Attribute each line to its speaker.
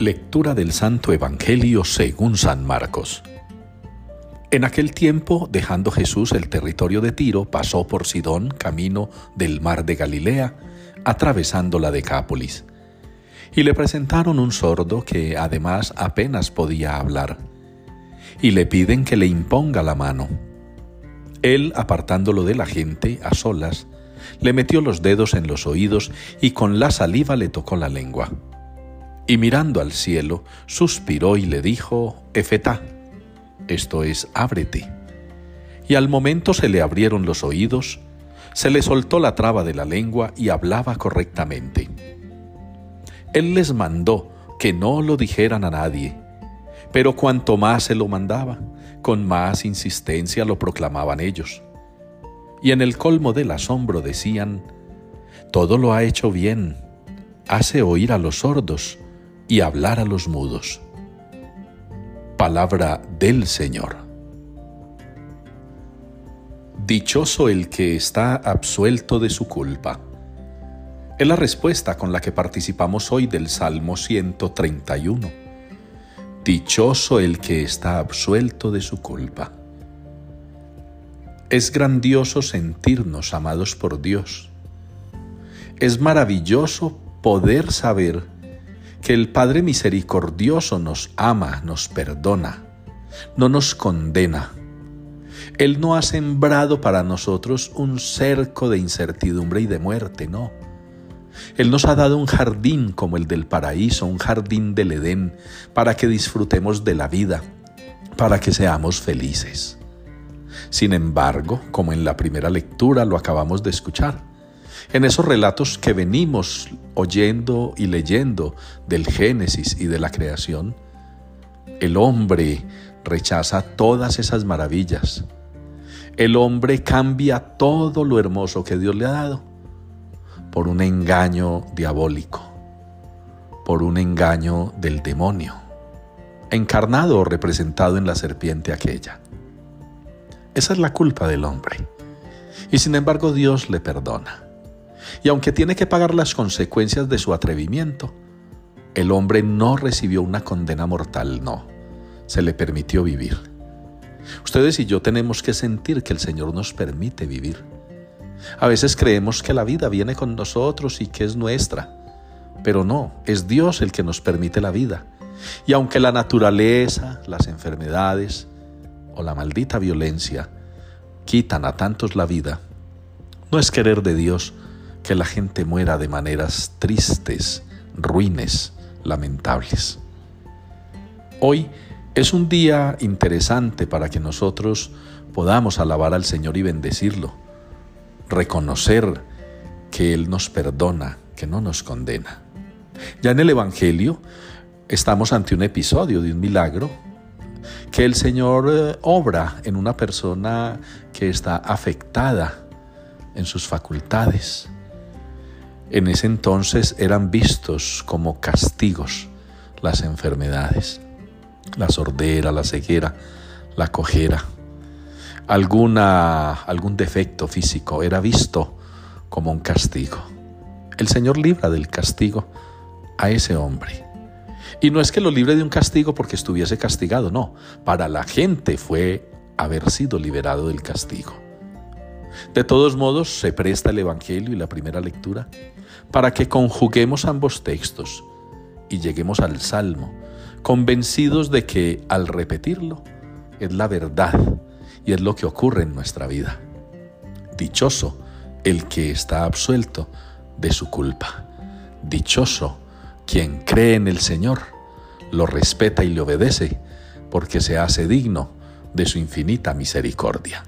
Speaker 1: Lectura del Santo Evangelio según San Marcos. En aquel tiempo, dejando Jesús el territorio de Tiro, pasó por Sidón, camino del mar de Galilea, atravesando la Decápolis. Y le presentaron un sordo que además apenas podía hablar. Y le piden que le imponga la mano. Él, apartándolo de la gente, a solas, le metió los dedos en los oídos y con la saliva le tocó la lengua y mirando al cielo, suspiró y le dijo, Efetá, esto es, ábrete. Y al momento se le abrieron los oídos, se le soltó la traba de la lengua y hablaba correctamente. Él les mandó que no lo dijeran a nadie, pero cuanto más se lo mandaba, con más insistencia lo proclamaban ellos. Y en el colmo del asombro decían, todo lo ha hecho bien, hace oír a los sordos, y hablar a los mudos. Palabra del Señor. Dichoso el que está absuelto de su culpa. Es la respuesta con la que participamos hoy del Salmo 131. Dichoso el que está absuelto de su culpa. Es grandioso sentirnos amados por Dios. Es maravilloso poder saber que el Padre Misericordioso nos ama, nos perdona, no nos condena. Él no ha sembrado para nosotros un cerco de incertidumbre y de muerte, no. Él nos ha dado un jardín como el del paraíso, un jardín del Edén, para que disfrutemos de la vida, para que seamos felices. Sin embargo, como en la primera lectura lo acabamos de escuchar, en esos relatos que venimos oyendo y leyendo del Génesis y de la creación, el hombre rechaza todas esas maravillas. El hombre cambia todo lo hermoso que Dios le ha dado por un engaño diabólico, por un engaño del demonio, encarnado o representado en la serpiente aquella. Esa es la culpa del hombre. Y sin embargo Dios le perdona. Y aunque tiene que pagar las consecuencias de su atrevimiento, el hombre no recibió una condena mortal, no. Se le permitió vivir. Ustedes y yo tenemos que sentir que el Señor nos permite vivir. A veces creemos que la vida viene con nosotros y que es nuestra, pero no, es Dios el que nos permite la vida. Y aunque la naturaleza, las enfermedades o la maldita violencia quitan a tantos la vida, no es querer de Dios que la gente muera de maneras tristes, ruines, lamentables. Hoy es un día interesante para que nosotros podamos alabar al Señor y bendecirlo, reconocer que Él nos perdona, que no nos condena. Ya en el Evangelio estamos ante un episodio de un milagro que el Señor eh, obra en una persona que está afectada en sus facultades, en ese entonces eran vistos como castigos las enfermedades, la sordera, la ceguera, la cojera. Alguna, algún defecto físico era visto como un castigo. El Señor libra del castigo a ese hombre. Y no es que lo libre de un castigo porque estuviese castigado, no. Para la gente fue haber sido liberado del castigo. De todos modos, se presta el Evangelio y la primera lectura para que conjuguemos ambos textos y lleguemos al Salmo, convencidos de que al repetirlo es la verdad y es lo que ocurre en nuestra vida. Dichoso el que está absuelto de su culpa. Dichoso quien cree en el Señor, lo respeta y le obedece, porque se hace digno de su infinita misericordia.